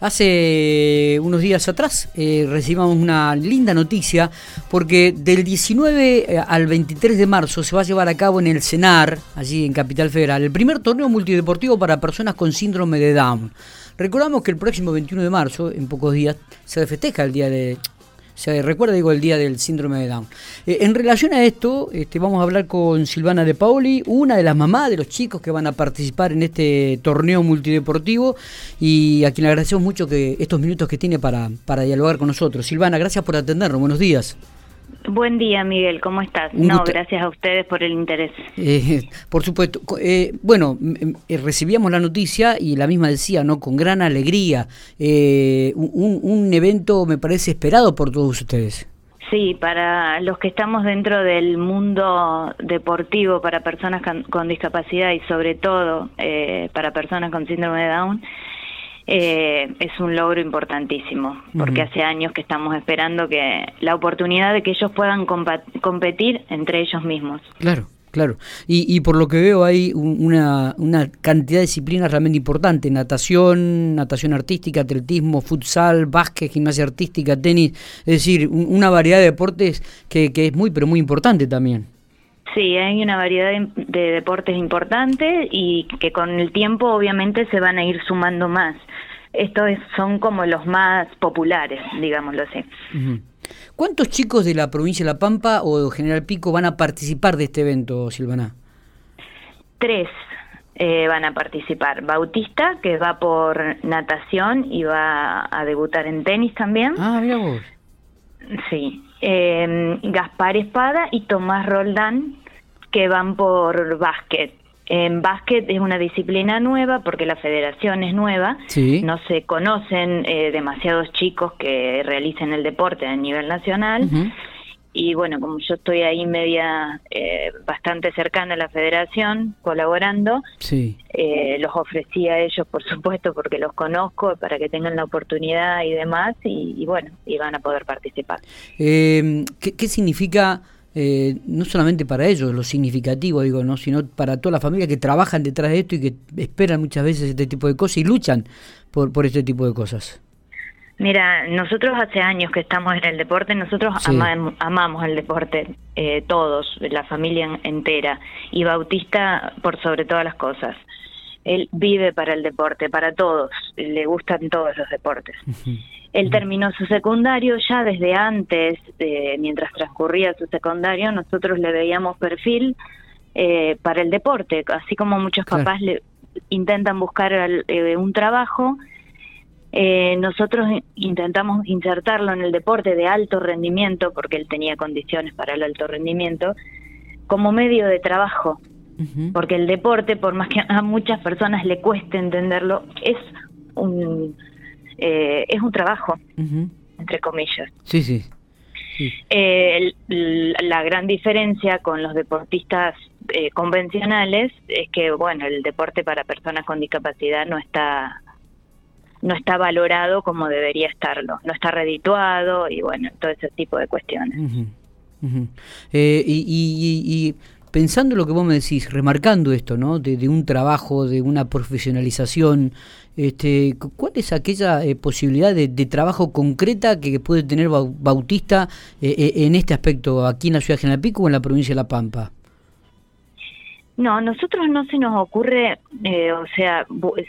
Hace unos días atrás eh, recibimos una linda noticia porque del 19 eh, al 23 de marzo se va a llevar a cabo en el CENAR, allí en Capital Federal, el primer torneo multideportivo para personas con síndrome de Down. Recordamos que el próximo 21 de marzo, en pocos días, se festeja el día de se recuerda, digo, el día del síndrome de Down. Eh, en relación a esto, este, vamos a hablar con Silvana de Paoli, una de las mamás de los chicos que van a participar en este torneo multideportivo y a quien le agradecemos mucho que estos minutos que tiene para, para dialogar con nosotros. Silvana, gracias por atendernos. Buenos días. Buen día, Miguel, ¿cómo estás? no, gracias a ustedes por el interés. Eh, por supuesto. Eh, bueno, eh, recibíamos la noticia y la misma decía, ¿no? Con gran alegría. Un, un, evento, me parece, esperado por todos ustedes. Sí, para los que estamos dentro del mundo deportivo, para personas con discapacidad y sobre todo para personas con síndrome de Down, eh, es un logro importantísimo, porque hace años que estamos esperando que la oportunidad de que ellos puedan competir entre ellos mismos. Claro. Claro, y, y por lo que veo hay una, una cantidad de disciplinas realmente importante, natación, natación artística, atletismo, futsal, básquet, gimnasia artística, tenis, es decir, una variedad de deportes que, que es muy, pero muy importante también. Sí, hay una variedad de, deportes importantes y que con el tiempo obviamente se van a ir sumando más. Estos son como los más populares, digámoslo así. ¿Cuántos chicos de la provincia de La Pampa o General Pico van a participar de este evento, Silvana? Tres eh, van a participar. Bautista, que va por natación y va a debutar en tenis también. Ah, mira vos. Sí. Eh, Gaspar Espada y Tomás Roldán, que van por básquet. En básquet es una disciplina nueva porque la federación es nueva, no se conocen eh, demasiados chicos que realicen el deporte a nivel nacional. Y bueno, como yo estoy ahí media eh, bastante cercana a la federación, colaborando, sí. eh, los ofrecí a ellos, por supuesto, porque los conozco, para que tengan la oportunidad y demás, y, bueno, y van a poder participar. Eh, ¿qué, ¿Qué significa eh, no solamente para ellos, lo significativo, digo, no, sino para toda la familia que trabajan detrás de esto y que esperan muchas veces este tipo de cosas y luchan por, por este tipo de cosas. Mira, nosotros hace años que estamos en el deporte, nosotros amamos el deporte, eh, todos, la familia entera, y Bautista por sobre todas las cosas. Él vive para el deporte, para todos, le gustan todos los deportes. Él terminó su secundario ya desde antes, mientras transcurría su secundario, nosotros le veíamos perfil eh, para el deporte, así como muchos papás le intentan buscar eh, un trabajo. Eh, nosotros intentamos insertarlo en el deporte de alto rendimiento, porque él tenía condiciones para el alto rendimiento, como medio de trabajo, porque el deporte, por más que a muchas personas le cueste entenderlo, es un eh, es un trabajo, entre comillas. Sí, sí. Eh, la gran diferencia con los deportistas eh, convencionales es que, bueno, el deporte para personas con discapacidad no está no está valorado como debería estarlo, no está redituado y bueno, todo ese tipo de cuestiones. y, pensando lo que vos me decís, remarcando esto, ¿no? De, un trabajo, de una profesionalización, este, ¿cuál es aquella eh, posibilidad de, trabajo concreta que puede tener Bautista eh, eh, en este aspecto aquí en la ciudad de General o en la provincia de La Pampa? No, a nosotros no se nos ocurre, o sea,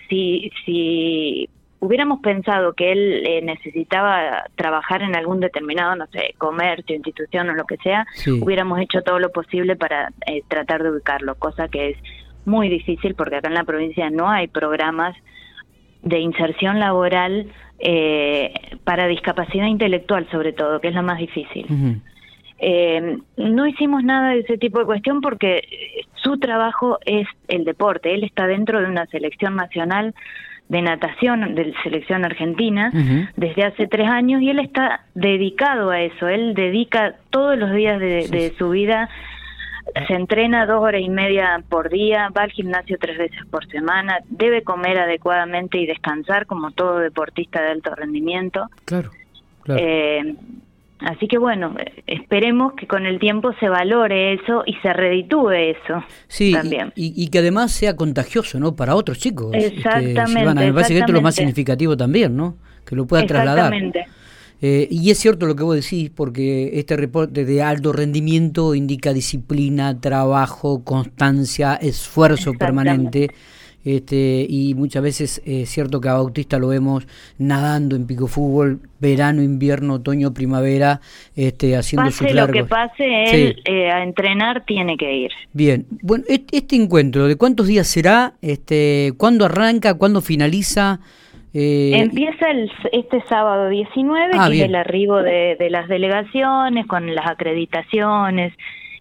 si, si hubiéramos pensado que él eh, necesitaba trabajar en algún determinado, no sé, comercio, institución o lo que sea, hubiéramos hecho todo lo posible para eh, tratar de ubicarlo, cosa que es muy difícil porque acá en la provincia no hay programas de inserción laboral eh, para discapacidad intelectual sobre todo, que es lo más difícil. no hicimos nada de ese tipo de cuestión porque su trabajo es el deporte, él está dentro de una selección nacional de natación de selección argentina desde hace tres años y él está dedicado a eso. Él dedica todos los días de, su vida, se entrena dos horas y media por día, va al gimnasio tres veces por semana, debe comer adecuadamente y descansar como todo deportista de alto rendimiento. Claro. claro. Eh, Así que bueno, esperemos que con el tiempo se valore eso y se reditúe eso sí, también. Y, que además sea contagioso, ¿no? Para otros chicos. Exactamente. me parece que esto es lo más significativo también, ¿no? Que lo pueda trasladar. Eh, y es cierto lo que vos decís, porque este reporte de alto rendimiento indica disciplina, trabajo, constancia, esfuerzo permanente. Este, y muchas veces es cierto que a Bautista lo vemos nadando en pico fútbol, verano, invierno, otoño, primavera, este, haciendo pase sus lo que pase, él eh, a entrenar tiene que ir. Bien, bueno, este, encuentro, ¿de cuántos días será? Este, ¿Cuándo arranca? ¿Cuándo finaliza? Eh, Empieza el, este sábado 19, ah, que es el arribo de, de las delegaciones con las acreditaciones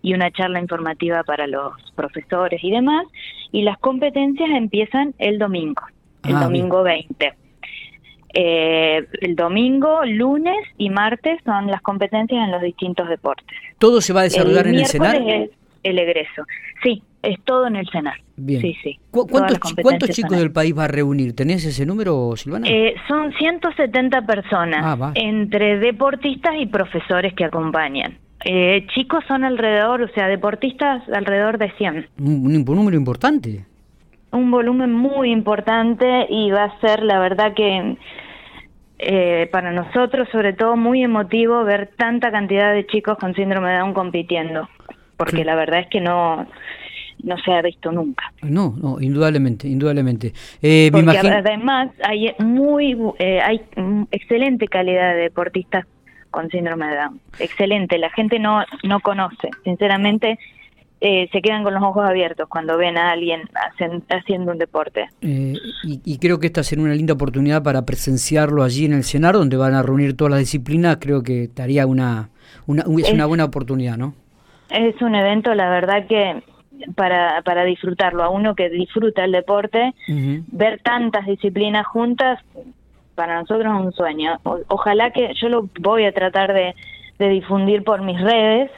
y una charla informativa para los profesores y demás y las competencias empiezan el domingo, el ah, domingo 20. Eh, el domingo, lunes y martes son las competencias en los distintos deportes. ¿Todo se va a desarrollar en el CENAR? Es el egreso. Sí, es todo en el CENAR. Bien. Sí, sí. ¿Cuántos, chicos del país va a reunir? ¿Tenés ese número, Silvana? Eh, son 170 personas, ah, entre deportistas y profesores que acompañan. Eh, chicos son alrededor, o sea, deportistas alrededor de 100. Un, número importante. Un volumen muy importante y va a ser, la verdad que eh, para nosotros, sobre todo, muy emotivo ver tanta cantidad de chicos con síndrome de Down compitiendo, porque la verdad es que no no se ha visto nunca. No, no, indudablemente, indudablemente. Eh, porque además hay muy eh, hay excelente calidad de deportistas con síndrome de Down. Excelente, la gente no, no conoce, sinceramente. Eh, se quedan con los ojos abiertos cuando ven a alguien haciendo un deporte. Eh, y, creo que esta será una linda oportunidad para presenciarlo allí en el CENAR, donde van a reunir todas las disciplinas. Creo que estaría una, una, es, una buena oportunidad, ¿no? Es un evento, la verdad que para, para disfrutarlo. A uno que disfruta el deporte, ver tantas disciplinas juntas, para nosotros es un sueño. ojalá que yo lo voy a tratar de, de difundir por mis redes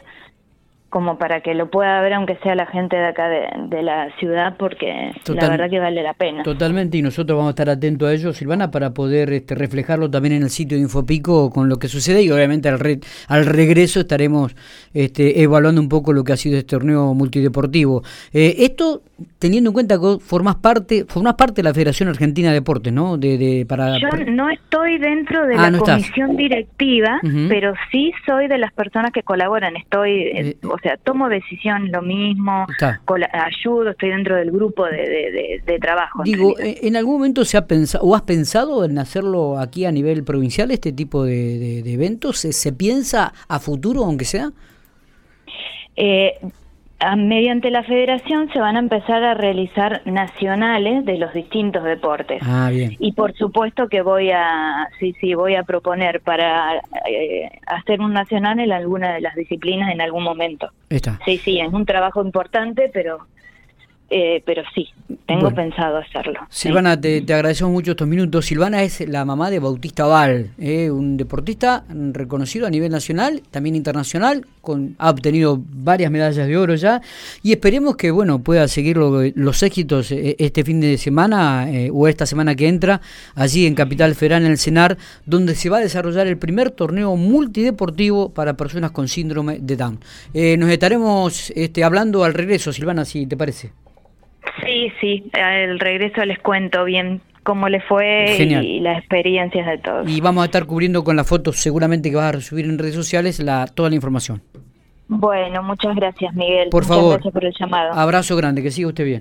como para que lo pueda ver aunque sea la gente de acá de, la ciudad porque la verdad que vale la pena. Totalmente y nosotros vamos a estar atentos a ello, Silvana, para poder este, reflejarlo también en el sitio de Infopico con lo que sucede y obviamente al, al regreso estaremos este, evaluando un poco lo que ha sido este torneo multideportivo. Eh, esto teniendo en cuenta que formas parte, formas parte de la Federación Argentina de Deportes, ¿no? De, para, Yo no estoy dentro de ah, la comisión directiva, pero sí soy de las personas que colaboran. Estoy, eh, o sea, tomo decisión lo mismo, ayudo, estoy dentro del grupo de, de, trabajo. Digo, en, algún momento se ha pensado, o has pensado en hacerlo aquí a nivel provincial, este tipo de, eventos? ¿Se, ¿Se, piensa a futuro, aunque sea? Eh, mediante la federación se van a empezar a realizar nacionales de los distintos deportes. Ah, bien. Y por supuesto que voy a, sí, sí, voy a proponer para eh, hacer un nacional en alguna de las disciplinas en algún momento. Está. Sí, sí, es un trabajo importante, pero eh, pero sí, tengo pensado hacerlo. Silvana, te, agradecemos mucho estos minutos. Silvana es la mamá de Bautista Val, eh, un deportista reconocido a nivel nacional, también internacional, con, ha obtenido varias medallas de oro ya, y esperemos que bueno pueda seguir los éxitos eh, este fin de semana o esta semana que entra, allí en Capital Federal, en el CENAR, donde se va a desarrollar el primer torneo multideportivo para personas con síndrome de Down. nos estaremos este, hablando al regreso, Silvana, si te parece. Sí, sí, el regreso les cuento bien cómo le fue y las experiencias de todos. Y vamos a estar cubriendo con las fotos seguramente que vas a subir en redes sociales la, toda la información. Bueno, muchas gracias Miguel. Por muchas favor. Gracias por el llamado. Abrazo grande, que siga usted bien.